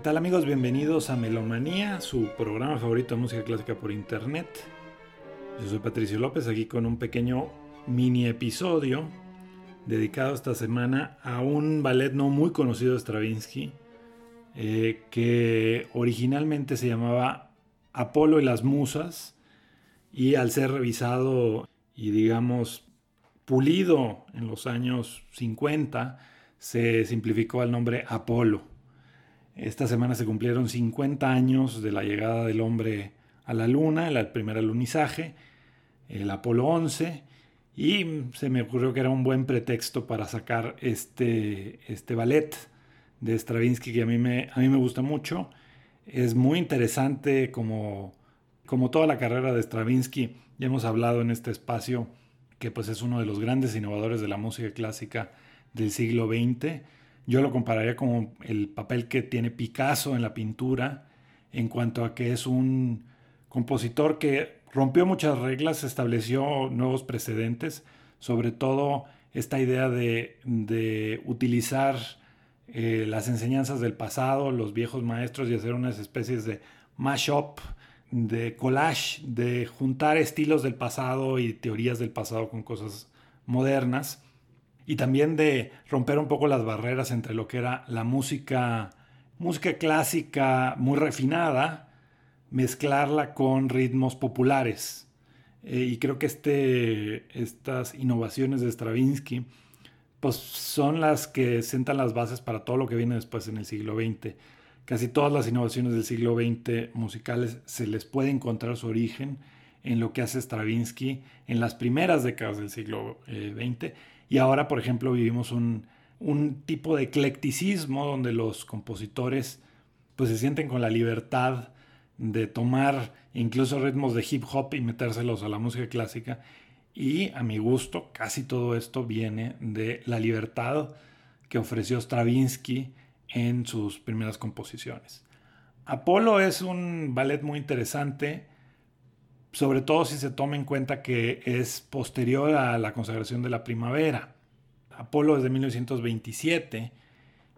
tal amigos? Bienvenidos a Melomanía, su programa favorito de música clásica por internet. Yo soy Patricio López, aquí con un pequeño mini episodio dedicado esta semana a un ballet no muy conocido de Stravinsky, eh, que originalmente se llamaba Apolo y las Musas, y al ser revisado y digamos pulido en los años 50, se simplificó al nombre Apolo. Esta semana se cumplieron 50 años de la llegada del hombre a la Luna, el primer alunizaje, el Apolo 11, y se me ocurrió que era un buen pretexto para sacar este, este ballet de Stravinsky que a mí me, a mí me gusta mucho. Es muy interesante como, como toda la carrera de Stravinsky. Ya hemos hablado en este espacio que pues es uno de los grandes innovadores de la música clásica del siglo XX yo lo compararía como el papel que tiene Picasso en la pintura, en cuanto a que es un compositor que rompió muchas reglas, estableció nuevos precedentes, sobre todo esta idea de, utilizar eh, las enseñanzas del pasado, los viejos maestros y hacer unas especies de mashup, de collage, de juntar estilos del pasado y teorías del pasado con cosas modernas y también de romper un poco las barreras entre lo que era la música, música clásica muy refinada, mezclarla con ritmos populares. Eh, y creo que este, estas innovaciones de Stravinsky pues son las que sentan las bases para todo lo que viene después en el siglo XX. Casi todas las innovaciones del siglo XX musicales se les puede encontrar su origen en lo que hace Stravinsky en las primeras décadas del siglo XX eh, y ahora, por ejemplo, vivimos un, tipo de eclecticismo donde los compositores pues se sienten con la libertad de tomar incluso ritmos de hip hop y metérselos a la música clásica. Y a mi gusto, casi todo esto viene de la libertad que ofreció Stravinsky en sus primeras composiciones. Apolo es un ballet muy interesante sobre todo si se toma en cuenta que es posterior a la consagración de la primavera. Apolo es de 1927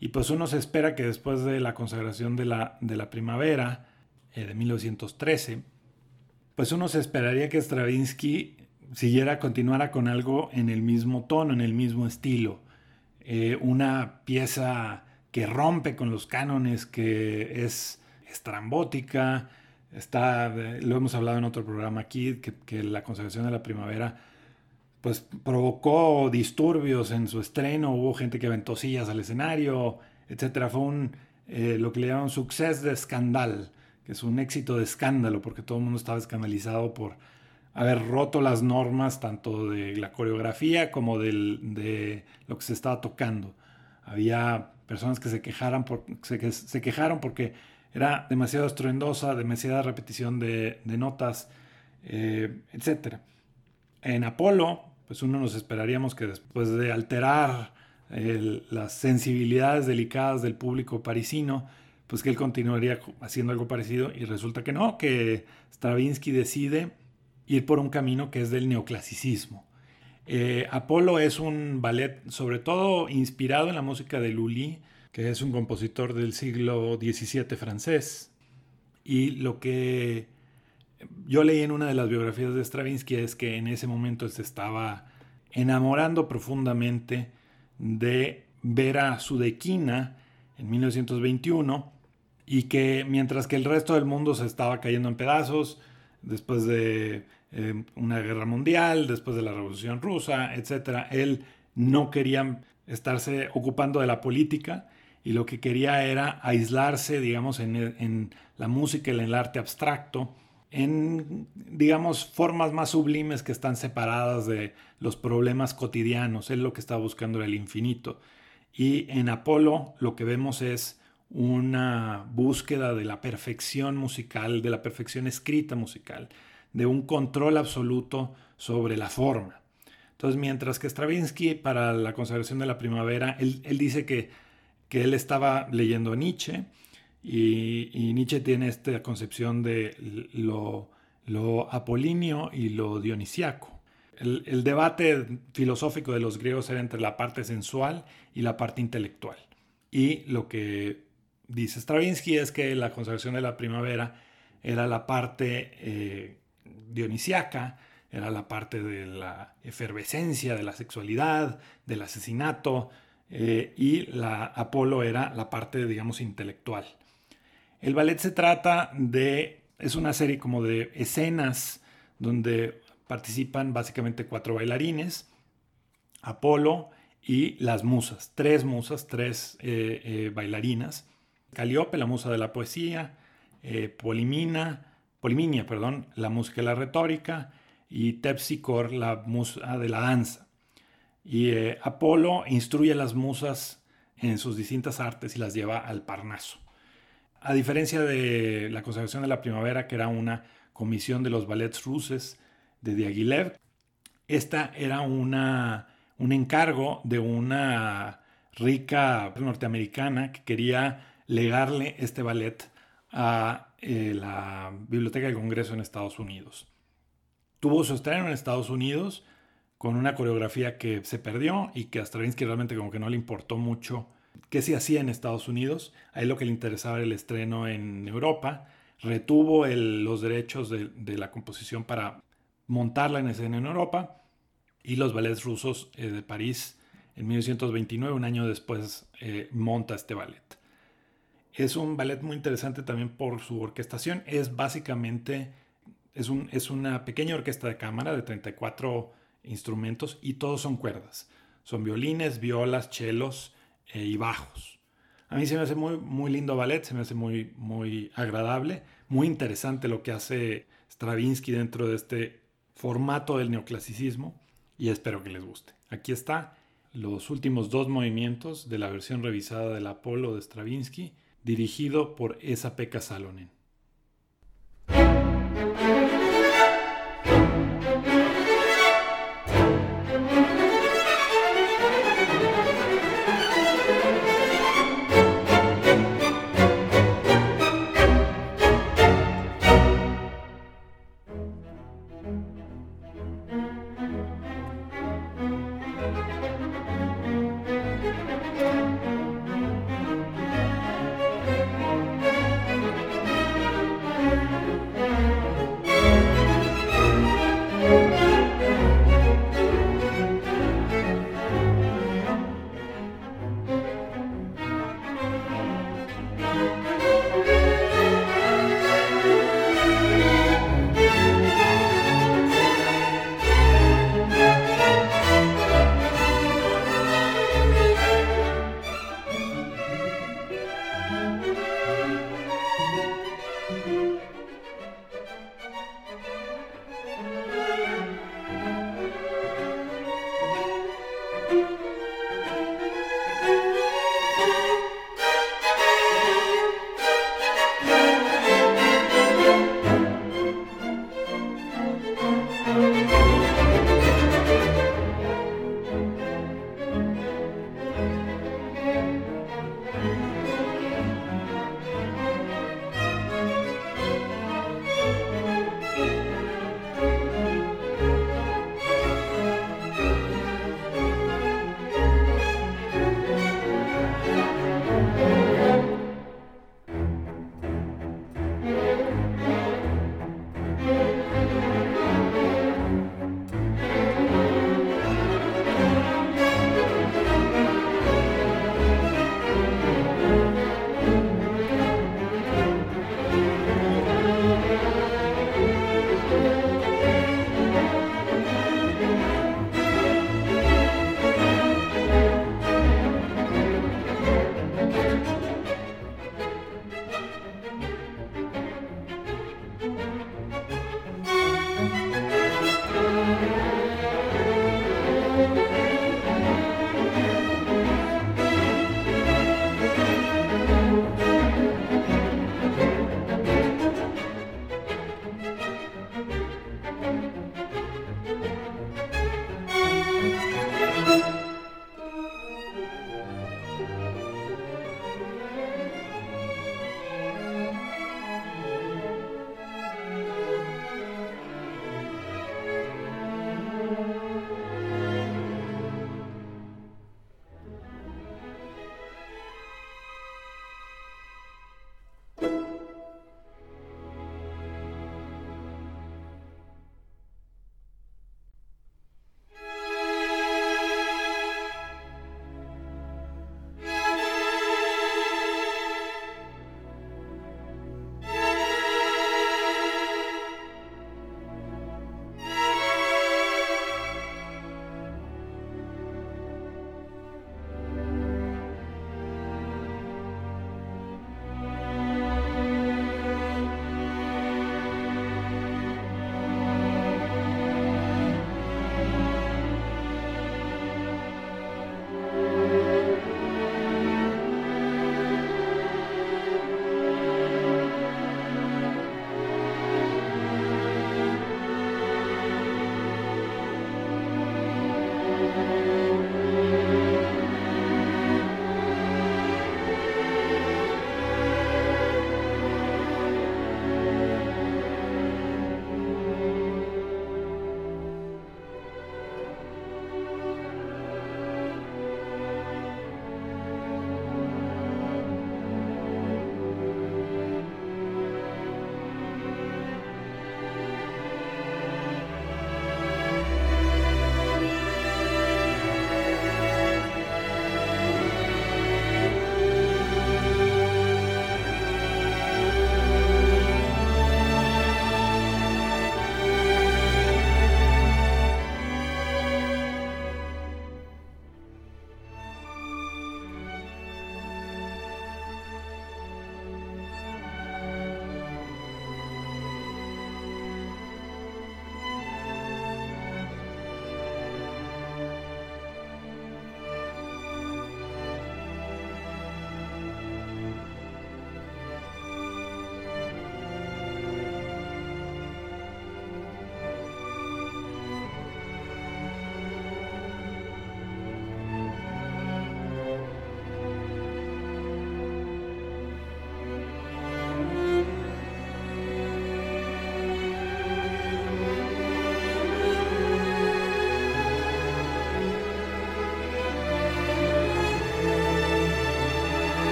y pues uno se espera que después de la consagración de la, de la primavera eh, de 1913, pues uno se esperaría que Stravinsky siguiera, continuara con algo en el mismo tono, en el mismo estilo. Eh, una pieza que rompe con los cánones, que es estrambótica, Está, lo hemos hablado en otro programa aquí, que, la consagración de la primavera pues provocó disturbios en su estreno, hubo gente que aventó sillas al escenario, etc. Fue un, eh, lo que le llaman success de escándalo, que es un éxito de escándalo, porque todo el mundo estaba escandalizado por haber roto las normas tanto de la coreografía como de lo que se estaba tocando. Había personas que se, quejaran por, se, se quejaron porque era demasiado estruendosa, demasiada repetición de, notas, eh, etc. En Apolo, pues uno nos esperaríamos que después de alterar las sensibilidades delicadas del público parisino, pues que él continuaría haciendo algo parecido y resulta que no, que Stravinsky decide ir por un camino que es del neoclasicismo. Eh, Apolo es un ballet sobre todo inspirado en la música de Lully, que es un compositor del siglo XVII francés. Y lo que yo leí en una de las biografías de Stravinsky es que en ese momento se estaba enamorando profundamente de ver a Sudequina en 1921 y que mientras que el resto del mundo se estaba cayendo en pedazos después de eh, una guerra mundial, después de la revolución rusa, etc., él no quería estarse ocupando de la política y lo que quería era aislarse, digamos, en, la música y en el arte abstracto, en, digamos, formas más sublimes que están separadas de los problemas cotidianos. Él lo que estaba buscando el infinito. Y en Apolo lo que vemos es una búsqueda de la perfección musical, de la perfección escrita musical, de un control absoluto sobre la forma. Entonces, mientras que Stravinsky para la consagración de la primavera, él, él dice que que él estaba leyendo Nietzsche y, Nietzsche tiene esta concepción de lo, lo apolíneo y lo dionisiaco. El, debate filosófico de los griegos era entre la parte sensual y la parte intelectual. Y lo que dice Stravinsky es que la consagración de la primavera era la parte eh, dionisiaca, era la parte de la efervescencia, de la sexualidad, del asesinato, eh, y la Apolo era la parte, digamos, intelectual. El ballet se trata de, es una serie como de escenas donde participan básicamente cuatro bailarines, Apolo y las musas, tres musas, tres eh, eh, bailarinas, Caliope, la musa de la poesía, Polimina, Poliminia, perdón, la música y la retórica, y Tepsicor, la musa de la danza. Y eh, Apolo instruye a las musas en sus distintas artes y las lleva al Parnaso. A diferencia de la consagración de la primavera, que era una comisión de los ballets ruses de Diaghilev, esta era una, un encargo de una rica norteamericana que quería legarle este ballet a eh, la Biblioteca del Congreso en Estados Unidos. Tuvo su estreno en Estados Unidos con una coreografía que se perdió y que a Stravinsky realmente como que no le importó mucho qué se hacía en Estados Unidos. A lo que le interesaba era el estreno en Europa. Retuvo los derechos de, la composición para montarla en escena en Europa y los ballets rusos eh, de París en 1929, un año después, eh, monta este ballet. Es un ballet muy interesante también por su orquestación. Es básicamente, es una pequeña orquesta de cámara de 34 instrumentos y todos son cuerdas. Son violines, violas, chelos eh, y bajos. A mí se me hace muy, muy lindo ballet, se me hace muy, muy agradable, muy interesante lo que hace Stravinsky dentro de este formato del neoclasicismo y espero que les guste. Aquí está los últimos dos movimientos de la versión revisada del Apolo de Stravinsky, dirigido por Esa Pekka Salonen.